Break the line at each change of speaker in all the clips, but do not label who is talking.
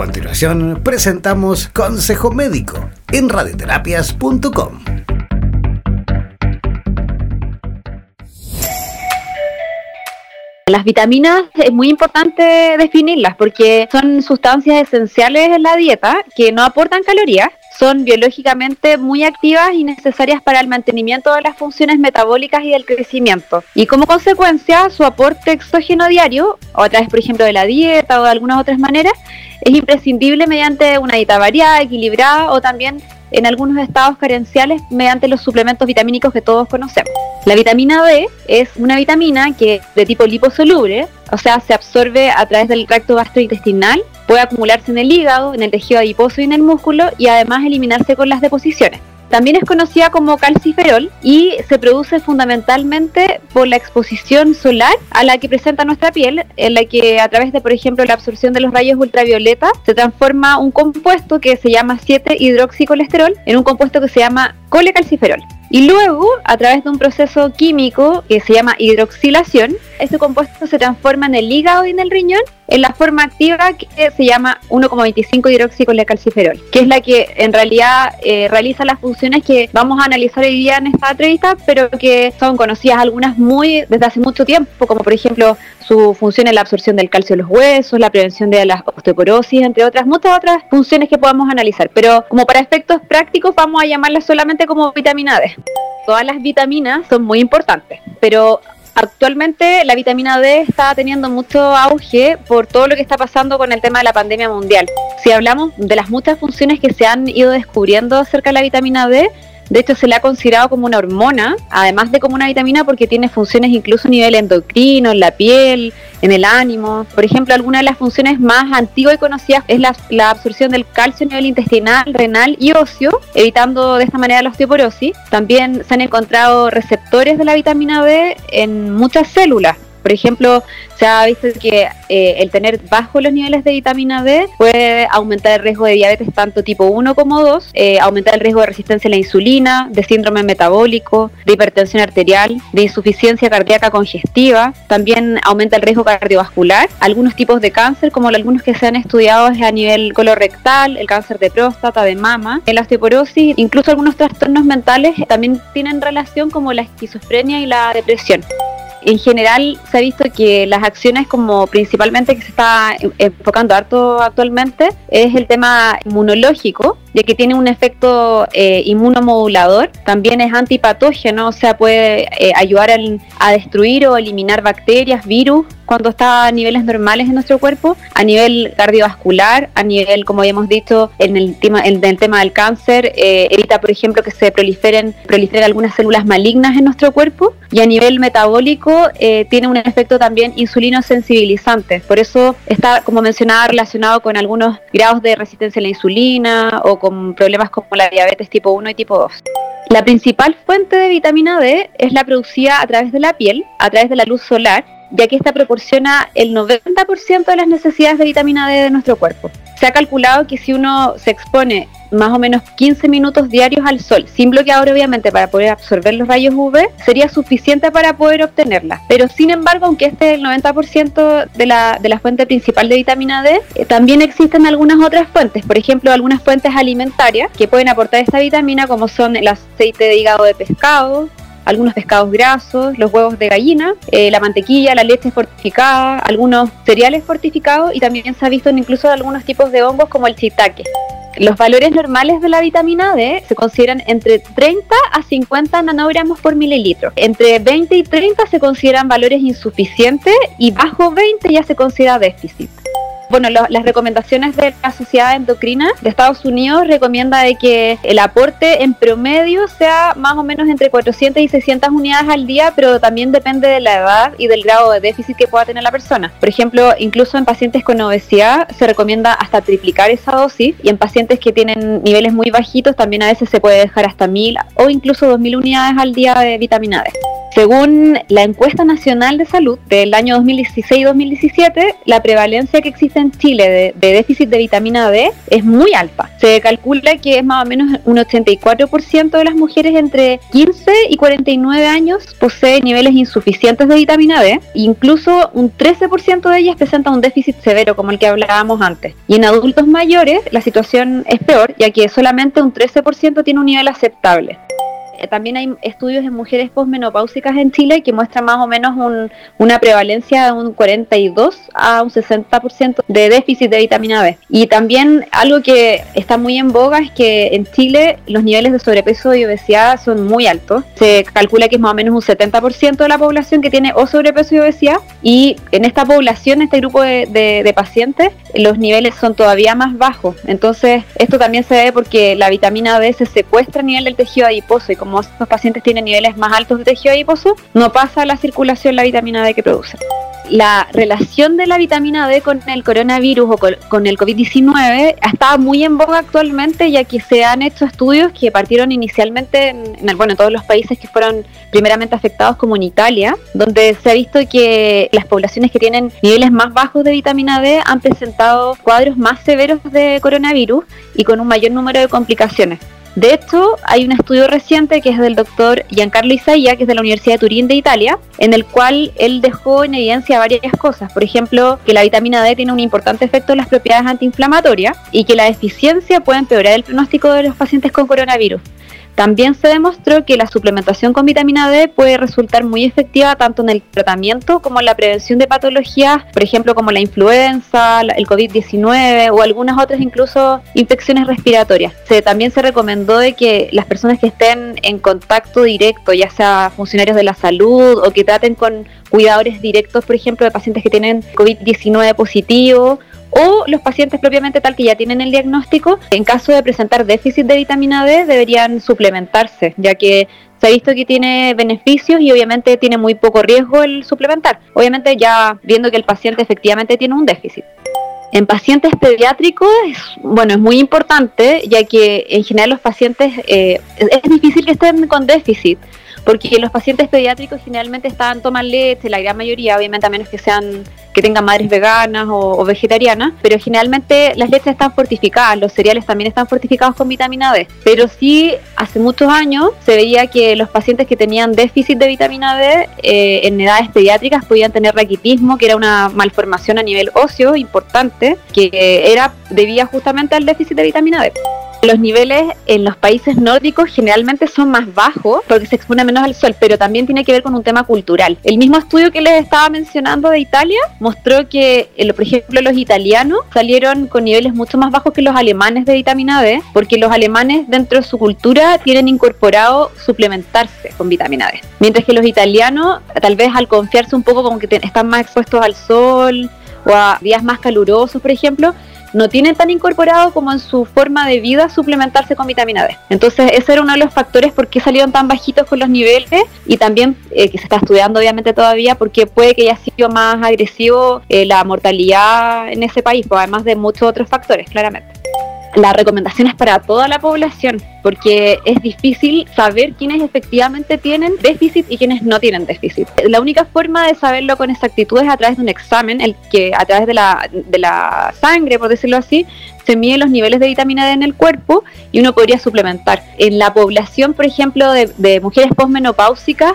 continuación presentamos Consejo Médico en radioterapias.com.
Las vitaminas es muy importante definirlas porque son sustancias esenciales en la dieta que no aportan calorías, son biológicamente muy activas y necesarias para el mantenimiento de las funciones metabólicas y del crecimiento. Y como consecuencia, su aporte exógeno diario, o a través, por ejemplo, de la dieta o de algunas otras maneras, es imprescindible mediante una dieta variada, equilibrada o también en algunos estados carenciales mediante los suplementos vitamínicos que todos conocemos. La vitamina D es una vitamina que de tipo liposoluble, o sea, se absorbe a través del tracto gastrointestinal, puede acumularse en el hígado, en el tejido adiposo y en el músculo y además eliminarse con las deposiciones. También es conocida como calciferol y se produce fundamentalmente por la exposición solar a la que presenta nuestra piel, en la que a través de, por ejemplo, la absorción de los rayos ultravioleta se transforma un compuesto que se llama 7-hidroxicolesterol en un compuesto que se llama colecalciferol. Y luego, a través de un proceso químico que se llama hidroxilación, este compuesto se transforma en el hígado y en el riñón en la forma activa que se llama 1,25 hidroxicolecalciferol, que es la que en realidad eh, realiza las funciones que vamos a analizar hoy día en esta entrevista, pero que son conocidas algunas muy desde hace mucho tiempo, como por ejemplo su función en la absorción del calcio de los huesos, la prevención de la osteoporosis, entre otras muchas otras funciones que podamos analizar. Pero como para efectos prácticos vamos a llamarlas solamente como vitamina D. Todas las vitaminas son muy importantes, pero actualmente la vitamina D está teniendo mucho auge por todo lo que está pasando con el tema de la pandemia mundial. Si hablamos de las muchas funciones que se han ido descubriendo acerca de la vitamina D, de hecho, se le ha considerado como una hormona, además de como una vitamina, porque tiene funciones incluso a nivel endocrino, en la piel, en el ánimo. Por ejemplo, alguna de las funciones más antiguas y conocidas es la, absorción del calcio a nivel intestinal, renal y óseo, evitando de esta manera la osteoporosis. También se han encontrado receptores de la vitamina D en muchas células. Por ejemplo, se ha visto que eh, el tener bajos los niveles de vitamina D puede aumentar el riesgo de diabetes tanto tipo 1 como 2, eh, aumentar el riesgo de resistencia a la insulina, de síndrome metabólico, de hipertensión arterial, de insuficiencia cardíaca congestiva, también aumenta el riesgo cardiovascular, algunos tipos de cáncer como algunos que se han estudiado es a nivel colorectal, el cáncer de próstata, de mama, la osteoporosis, incluso algunos trastornos mentales también tienen relación como la esquizofrenia y la depresión en general se ha visto que las acciones como principalmente que se está enfocando harto actualmente es el tema inmunológico, ya que tiene un efecto eh, inmunomodulador, también es antipatógeno, o sea, puede eh, ayudar a destruir o eliminar bacterias, virus, cuando está a niveles normales en nuestro cuerpo, a nivel cardiovascular, a nivel, como habíamos dicho, en el tema, en el tema del cáncer, eh, evita, por ejemplo, que se proliferen, proliferen algunas células malignas en nuestro cuerpo, y a nivel metabólico tiene un efecto también insulino sensibilizante, por eso está, como mencionaba, relacionado con algunos grados de resistencia a la insulina o con problemas como la diabetes tipo 1 y tipo 2. La principal fuente de vitamina D es la producida a través de la piel, a través de la luz solar, ya que esta proporciona el 90% de las necesidades de vitamina D de nuestro cuerpo. Se ha calculado que si uno se expone más o menos 15 minutos diarios al sol, sin bloqueador obviamente para poder absorber los rayos UV, sería suficiente para poder obtenerla. Pero sin embargo, aunque este es el 90% de la, de la fuente principal de vitamina D, eh, también existen algunas otras fuentes, por ejemplo, algunas fuentes alimentarias que pueden aportar esta vitamina como son el aceite de hígado de pescado, algunos pescados grasos, los huevos de gallina, eh, la mantequilla, la leche fortificada, algunos cereales fortificados y también se ha visto incluso algunos tipos de hongos como el shiitake. Los valores normales de la vitamina D se consideran entre 30 a 50 nanogramos por mililitro. Entre 20 y 30 se consideran valores insuficientes y bajo 20 ya se considera déficit bueno, las recomendaciones de la Sociedad Endocrina de Estados Unidos recomienda de que el aporte en promedio sea más o menos entre 400 y 600 unidades al día, pero también depende de la edad y del grado de déficit que pueda tener la persona. Por ejemplo, incluso en pacientes con obesidad se recomienda hasta triplicar esa dosis y en pacientes que tienen niveles muy bajitos también a veces se puede dejar hasta 1000 o incluso 2000 unidades al día de vitamina D. Según la encuesta nacional de salud del año 2016-2017, la prevalencia que existe en Chile de, déficit de vitamina D es muy alta. Se calcula que es más o menos un 84% de las mujeres entre 15 y 49 años posee niveles insuficientes de vitamina D. Incluso un 13% de ellas presenta un déficit severo, como el que hablábamos antes. Y en adultos mayores la situación es peor, ya que solamente un 13% tiene un nivel aceptable. Eh, también hay estudios en mujeres posmenopáusicas en Chile que muestran más o menos una prevalencia de un 42 a un 60% de déficit de vitamina B. Y también algo que está muy en boga es que en Chile los niveles de sobrepeso y obesidad son muy altos. Se calcula que es más o menos un 70% de la población que tiene o sobrepeso y obesidad. Y en esta población, este grupo de pacientes, los niveles son todavía más bajos. Entonces, esto también se debe porque la vitamina D se secuestra a nivel del tejido adiposo y como estos pacientes tienen niveles más altos de tejido adiposo, no pasa la circulación la vitamina D que producen la relación de la vitamina D con el coronavirus o con, el COVID-19 está muy en boga actualmente, ya que se han hecho estudios que partieron inicialmente en, bueno, en todos los países que fueron primeramente afectados, como en Italia, donde se ha visto que las poblaciones que tienen niveles más bajos de vitamina D han presentado cuadros más severos de coronavirus y con un mayor número de complicaciones. De hecho, hay un estudio reciente que es del doctor Giancarlo Isaia, que es de la Universidad de Turín de Italia, en el cual él dejó en evidencia varias cosas. Por ejemplo, que la vitamina D tiene un importante efecto en las propiedades antiinflamatorias y que la deficiencia puede empeorar el pronóstico de los pacientes con coronavirus. También se demostró que la suplementación con vitamina D puede resultar muy efectiva tanto en el tratamiento como en la prevención de patologías, por ejemplo como la influenza, el COVID-19 o algunas otras incluso infecciones respiratorias. Se, también se recomendó de que las personas que estén en contacto directo, ya sea funcionarios de la salud o que traten con cuidadores directos, por ejemplo, de pacientes que tienen COVID-19 positivo, o los pacientes propiamente tal que ya tienen el diagnóstico, en caso de presentar déficit de vitamina D, deberían suplementarse, ya que se ha visto que tiene beneficios y obviamente tiene muy poco riesgo el suplementar. Obviamente ya viendo que el paciente efectivamente tiene un déficit. En pacientes pediátricos, bueno, es muy importante, ya que en general los pacientes eh, es difícil que estén con déficit, porque los pacientes pediátricos generalmente están toman leche, la gran mayoría, obviamente a menos que sean que tengan madres veganas o, vegetarianas, pero generalmente las leches están fortificadas, los cereales también están fortificados con vitamina D. Pero sí, hace muchos años se veía que los pacientes que tenían déficit de vitamina D eh, en edades pediátricas podían tener raquitismo, que era una malformación a nivel óseo importante, que era debía justamente al déficit de vitamina D. Los niveles en los países nórdicos generalmente son más bajos porque se expone menos al sol, pero también tiene que ver con un tema cultural. El mismo estudio que les estaba mencionando de Italia mostró que, eh, por ejemplo, los italianos salieron con niveles mucho más bajos que los alemanes de vitamina D, porque los alemanes dentro de su cultura tienen incorporado suplementarse con vitamina D. Mientras que los italianos, tal vez al confiarse un poco como que están más expuestos al sol o a días más calurosos, por ejemplo, no tienen tan incorporado como en su forma de vida suplementarse con vitamina D. Entonces ese era uno de los factores por qué salieron tan bajitos con los niveles y también eh, que se está estudiando obviamente todavía porque puede que haya sido más agresivo eh, la mortalidad en ese país, pues, además de muchos otros factores, claramente la recomendación es para toda la población, porque es difícil saber quiénes efectivamente tienen déficit y quiénes no tienen déficit. La única forma de saberlo con exactitud es a través de un examen, el que a través de la, de la sangre, por decirlo así, se miden los niveles de vitamina D en el cuerpo y uno podría suplementar. En la población, por ejemplo, de, de mujeres posmenopáusicas,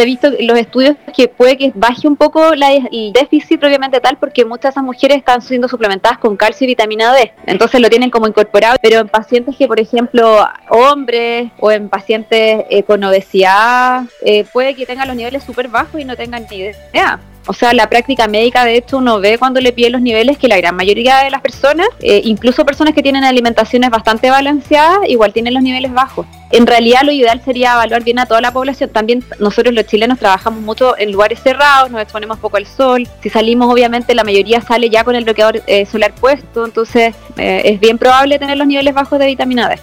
se ha visto en los estudios que puede que baje un poco el déficit propiamente tal porque muchas de esas mujeres están siendo suplementadas con calcio y vitamina D. Entonces lo tienen como incorporado, pero en pacientes que, por ejemplo, hombres o en pacientes eh, con obesidad, eh, puede que tengan los niveles súper bajos y no tengan ni idea. O sea, la práctica médica, de hecho, uno ve cuando le pide los niveles que la gran mayoría de las personas, eh, incluso personas que tienen alimentaciones bastante balanceadas, igual tienen los niveles bajos. En realidad, lo ideal sería evaluar bien a toda la población. También nosotros los chilenos trabajamos mucho en lugares cerrados, nos exponemos poco al sol. Si salimos, obviamente, la mayoría sale ya con el bloqueador eh, solar puesto, entonces eh, es bien probable tener los niveles bajos de vitamina D.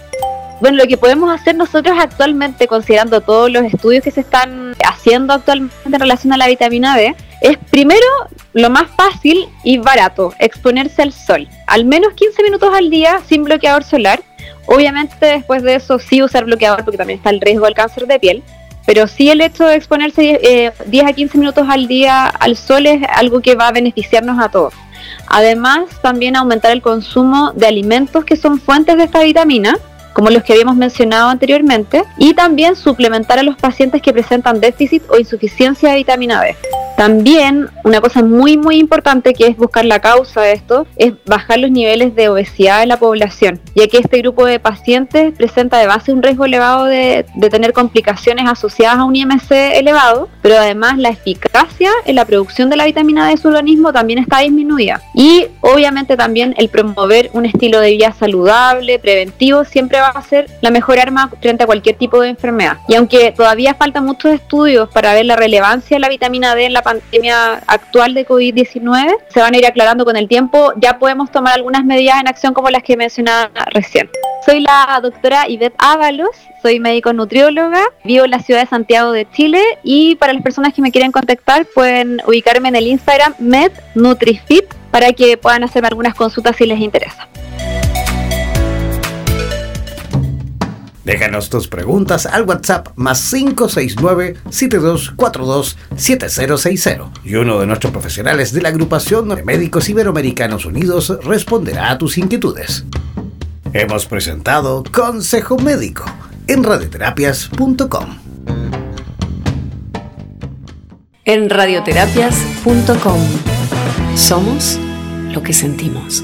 Bueno, lo que podemos hacer nosotros actualmente, considerando todos los estudios que se están haciendo actualmente en relación a la vitamina D, es primero lo más fácil y barato, exponerse al sol. Al menos 15 minutos al día sin bloqueador solar. Obviamente después de eso sí usar bloqueador porque también está el riesgo del cáncer de piel. pero sí el hecho de exponerse 10 a 15 minutos al día al sol es algo que va a beneficiarnos a todos. Además, también aumentar el consumo de alimentos que son fuentes de esta vitamina, como los que habíamos mencionado anteriormente, y también suplementar a los pacientes que presentan déficit o insuficiencia de vitamina B. También una cosa muy muy importante que es buscar la causa de esto es bajar los niveles de obesidad en la población, ya que este grupo de pacientes presenta de base un riesgo elevado de, tener complicaciones asociadas a un IMC elevado, pero además la eficacia en la producción de la vitamina D de su organismo también está disminuida. Y obviamente también el promover un estilo de vida saludable, preventivo, siempre va a ser la mejor arma frente a cualquier tipo de enfermedad. Y aunque todavía faltan muchos estudios para ver la relevancia de la vitamina D en la pandemia actual de COVID-19 se van a ir aclarando con el tiempo. Ya podemos tomar algunas medidas en acción como las que mencionaba recién. Soy la doctora Ivette Ábalos, soy médico nutrióloga, vivo en la ciudad de Santiago de Chile y para las personas que me quieren contactar pueden ubicarme en el Instagram MedNutriFit para que puedan hacerme algunas consultas si les interesa.
Déjanos tus preguntas al WhatsApp más 569-7242-7060 y uno de nuestros profesionales de la agrupación de médicos iberoamericanos unidos responderá a tus inquietudes. Hemos presentado Consejo Médico en radioterapias.com.
En radioterapias.com somos lo que sentimos.